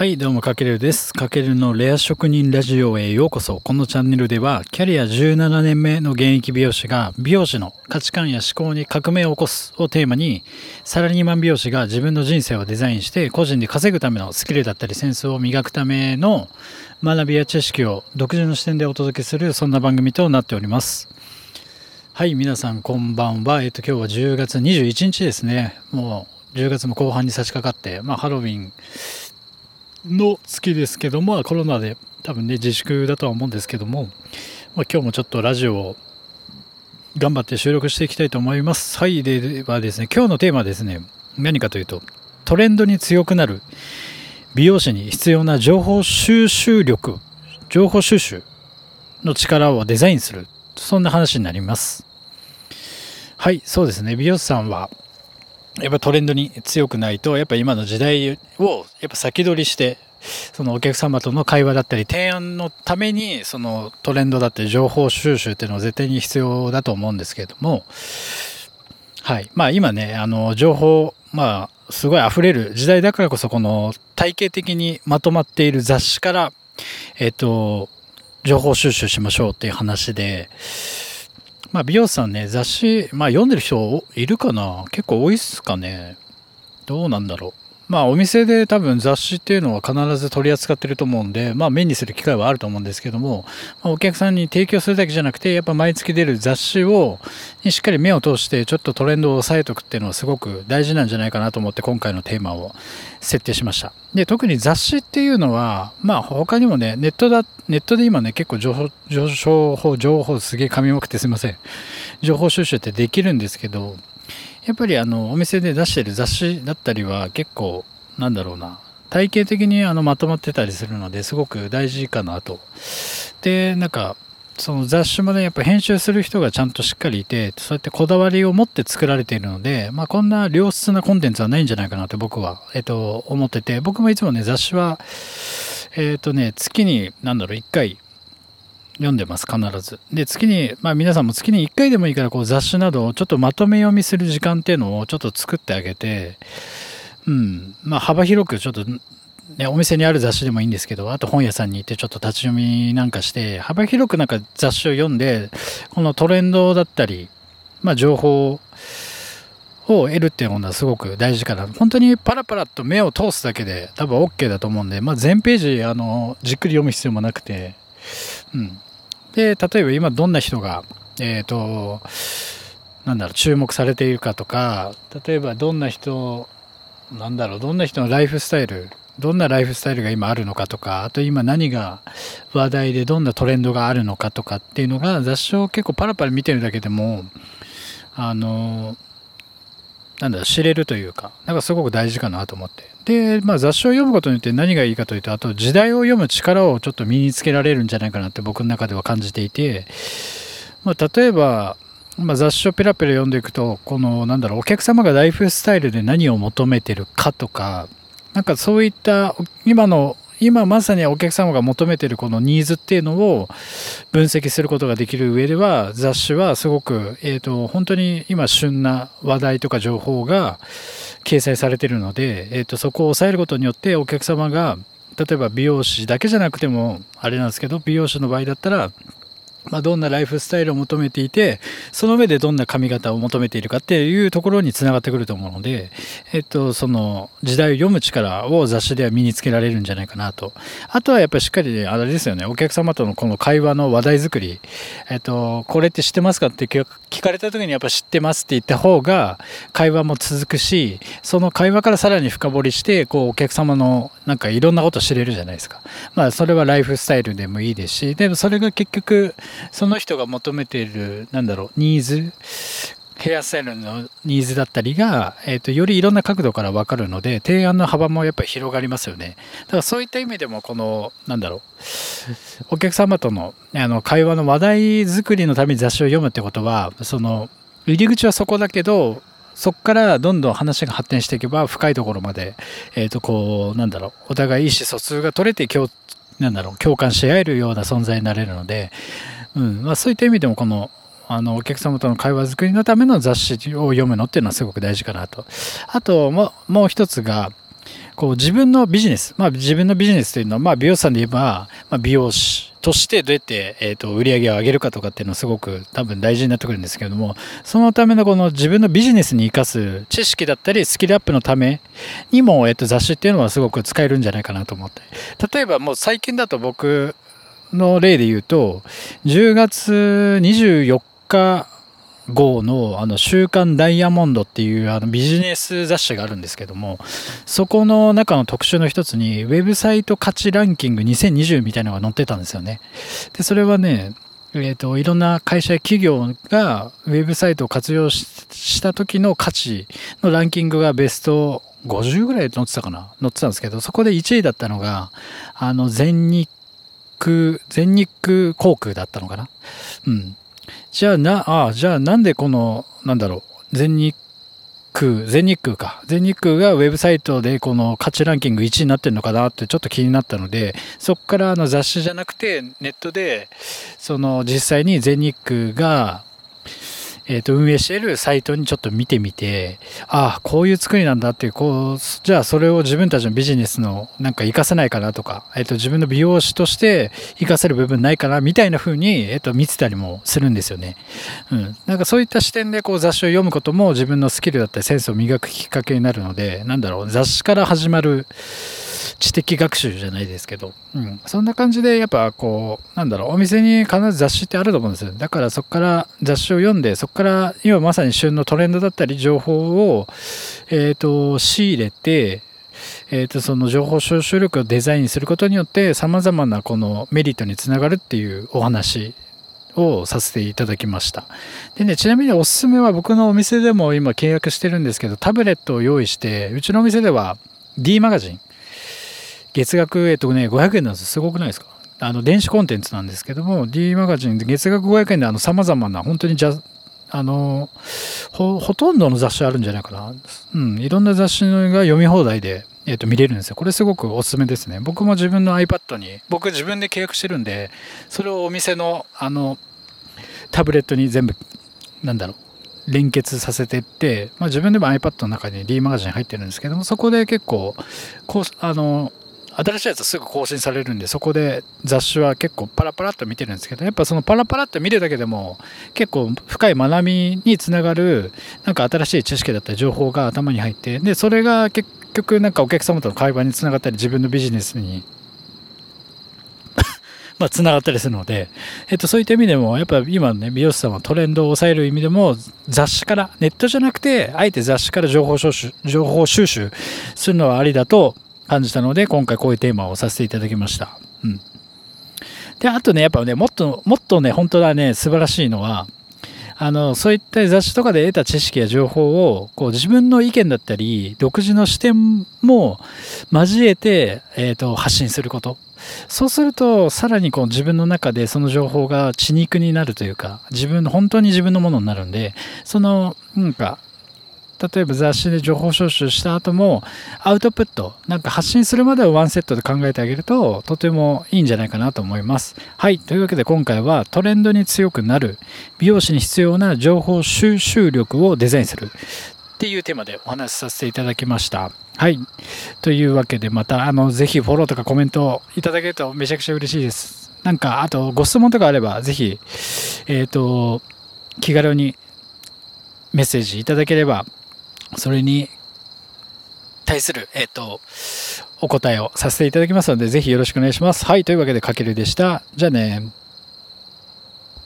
はい、どうも、かけるです。かけるのレア職人ラジオへようこそ。このチャンネルでは、キャリア17年目の現役美容師が、美容師の価値観や思考に革命を起こすをテーマに、サラリーマン美容師が自分の人生をデザインして、個人で稼ぐためのスキルだったりセンスを磨くための学びや知識を独自の視点でお届けする、そんな番組となっております。はい、皆さんこんばんは。えっと、今日は10月21日ですね。もう、10月も後半に差し掛かって、まあ、ハロウィン、の月ですけども、コロナで多分ね、自粛だとは思うんですけども、まあ、今日もちょっとラジオを頑張って収録していきたいと思います。はい、ではですね、今日のテーマはですね、何かというと、トレンドに強くなる美容師に必要な情報収集力、情報収集の力をデザインする、そんな話になります。はい、そうですね、美容師さんは、やっぱトレンドに強くないと、やっぱ今の時代をやっぱ先取りして、そのお客様との会話だったり提案のためにそのトレンドだったり情報収集っていうのは絶対に必要だと思うんですけれども、はい。まあ今ね、あの情報、まあすごい溢れる時代だからこそこの体系的にまとまっている雑誌から、えっ、と、情報収集しましょうっていう話で、まあ、美容師さんね、雑誌、まあ、読んでる人いるかな？結構多いっすかね？どうなんだろう？まあ、お店で多分雑誌っていうのは必ず取り扱ってると思うんで、まあ、目にする機会はあると思うんですけども、まあ、お客さんに提供するだけじゃなくて、やっぱ毎月出る雑誌を、にしっかり目を通して、ちょっとトレンドを押さえておくっていうのはすごく大事なんじゃないかなと思って、今回のテーマを設定しました。で、特に雑誌っていうのは、まあ、他にもね、ネットだ、ネットで今ね、結構情報、情報、情報すげえ噛みまくってすいません。情報収集ってできるんですけど、やっぱりあのお店で出してる雑誌だったりは結構なんだろうな体系的にあのまとまってたりするのですごく大事かなと。でなんかその雑誌もねやっぱ編集する人がちゃんとしっかりいてそうやってこだわりを持って作られているので、まあ、こんな良質なコンテンツはないんじゃないかなって僕は、えっと、思ってて僕もいつもね雑誌はえっ、とね月に何だろう1回読んでます、必ず。で、月に、まあ皆さんも月に1回でもいいから、こう雑誌などをちょっとまとめ読みする時間っていうのをちょっと作ってあげて、うん、まあ幅広くちょっと、ね、お店にある雑誌でもいいんですけど、あと本屋さんに行ってちょっと立ち読みなんかして、幅広くなんか雑誌を読んで、このトレンドだったり、まあ情報を得るっていうのはすごく大事かな。本当にパラパラと目を通すだけで多分 OK だと思うんで、まあ全ページ、あの、じっくり読む必要もなくて、うん。で、例えば今どんな人が、えっ、ー、と、なんだろう、注目されているかとか、例えばどんな人、なんだろう、どんな人のライフスタイル、どんなライフスタイルが今あるのかとか、あと今何が話題でどんなトレンドがあるのかとかっていうのが雑誌を結構パラパラ見てるだけでも、あの、なんだ知れるというか、なんかすごく大事かなと思って。で、まあ雑誌を読むことによって何がいいかというと、あと時代を読む力をちょっと身につけられるんじゃないかなって僕の中では感じていて、まあ例えば、まあ、雑誌をペラペラ読んでいくと、この、なんだろう、お客様がライフスタイルで何を求めてるかとか、なんかそういった今の今まさにお客様が求めてるこのニーズっていうのを分析することができる上では雑誌はすごく、えーと、本当に今旬な話題とか情報が掲載されてるので、えーと、そこを抑えることによってお客様が例えば美容師だけじゃなくてもあれなんですけど美容師の場合だったらまあ、どんなライフスタイルを求めていて、その上でどんな髪型を求めているかっていうところにつながってくると思うので、えっと、その時代を読む力を雑誌では身につけられるんじゃないかなと。あとはやっぱりしっかりね、あれですよね、お客様とのこの会話の話題作り、えっと、これって知ってますかって聞かれた時にやっぱ知ってますって言った方が会話も続くし、その会話からさらに深掘りして、こうお客様のなんかいろんなこと知れるじゃないですか。まあそれはライフスタイルでもいいですし、でもそれが結局、その人が求めている、なんだろう、ニーズ、ヘアスタイルのニーズだったりが、えーと、よりいろんな角度から分かるので提案の幅もやっぱり広がりますよね。だからそういった意味でもこのなんだろうお客様とのあの会話の話題作りのために雑誌を読むってことはその入り口はそこだけどそこからどんどん話が発展していけば深いところまで、えっ、ー、と、こう、なんだろう、お互い意思疎通が取れて、なんだろう、共感し合えるような存在になれるので、うんまあ、そういった意味でもこのあのお客様との会話作りのための雑誌を読むのっていうのはすごく大事かなと。あとももう一つがこう自分のビジネス、まあ自分のビジネスというのは、まあ美容師さんで言えば、まあ、美容師としてどうやって、え、ー、と、売り上げを上げるかとかっていうのはすごく多分大事になってくるんですけれども、そのためのこの自分のビジネスに生かす知識だったりスキルアップのためにも、え、ー、と、雑誌っていうのはすごく使えるんじゃないかなと思って。例えばもう最近だと僕の例で言うと、10月24日号のあの週刊ダイヤモンドっていうあのビジネス雑誌があるんですけども、そこの中の特集の一つに、ウェブサイト価値ランキング2020みたいなのが載ってたんですよね。で、それはね、えっ、ー、と、いろんな会社や企業がウェブサイトを活用した時の価値のランキングがベスト50ぐらい載ってたかな載ってたんですけど、そこで1位だったのが、あの、全日空、全日空航空だったのかな？うん。じゃあな、ああ、じゃあなんでこの、なんだろう、全日空、全日空か。全日空がウェブサイトでこの価値ランキング1位になってるのかなってちょっと気になったので、そこからあの雑誌じゃなくてネットで、その実際に全日空がえっ、ー、と、運営しているサイトにちょっと見てみて、ああ、こういう作りなんだっていう、こう、じゃあそれを自分たちのビジネスのなんか活かせないかなとか、えっ、ー、と、自分の美容師として活かせる部分ないかなみたいな風に、えっ、ー、と、見てたりもするんですよね。うん。なんかそういった視点でこう雑誌を読むことも自分のスキルだったりセンスを磨くきっかけになるので、なんだろう、雑誌から始まる、知的学習じゃないですけど、うん、そんな感じでやっぱこうなんだろうお店に必ず雑誌ってあると思うんですよ。だからそこから雑誌を読んでそこから今まさに旬のトレンドだったり情報を、えーと、仕入れてえー、とその情報収集力をデザインすることによってさまざまなこのメリットにつながるっていうお話をさせていただきました。でねちなみにおすすめは僕のお店でも今契約してるんですけどタブレットを用意してうちのお店では D マガジン月額、えっとね、500円なんですすごくないですか？あの、電子コンテンツなんですけども、D マガジンで月額500円で、あの、様々な、本当にじゃ、あの、ほ、とんどの雑誌あるんじゃないかな。うん、いろんな雑誌が読み放題で、えっ、と、見れるんですよ。これすごくおすすめですね。僕も自分の iPad に、僕自分で契約してるんで、それをお店の、あの、タブレットに全部、なんだろう、連結させてって、まあ、自分でも iPad の中に D マガジン入ってるんですけどもそこで結構こうあの新しいやつすぐ更新されるんでそこで雑誌は結構パラパラっと見てるんですけどやっぱそのパラパラっと見るだけでも結構深い学びにつながるなんか新しい知識だったり情報が頭に入ってでそれが結局なんかお客様との会話につながったり自分のビジネスに まあ、つながったりするので、えっと、そういった意味でも、やっぱ今ね、美容師さんはトレンドを抑える意味でも、雑誌から、ネットじゃなくて、あえて雑誌から情報収集、情報収集するのはありだと感じたので、今回こういうテーマをさせていただきました。うん。で、あとね、やっぱね、もっと、もっとね、本当はね、素晴らしいのは、あの、そういった雑誌とかで得た知識や情報を、こう自分の意見だったり、独自の視点も交えて、えっ、ー、と、発信すること。そうすると、さらにこう自分の中でその情報が血肉になるというか、自分の、本当に自分のものになるんで、その、なんか、例えば雑誌で情報収集した後もアウトプットなんか発信するまではワンセットで考えてあげるととてもいいんじゃないかなと思います。はいというわけで今回はトレンドに強くなる美容師に必要な情報収集力をデザインする。っていうテーマでお話しさせていただきました。はいというわけでまたあのぜひフォローとかコメントいただけるとめちゃくちゃ嬉しいです。なんかあとご質問とかあればぜひえっ、ー、と気軽にメッセージいただければそれに対する、えっ、ー、と、お答えをさせていただきますので、ぜひよろしくお願いします。はい、というわけで、かけるでした。じゃあね。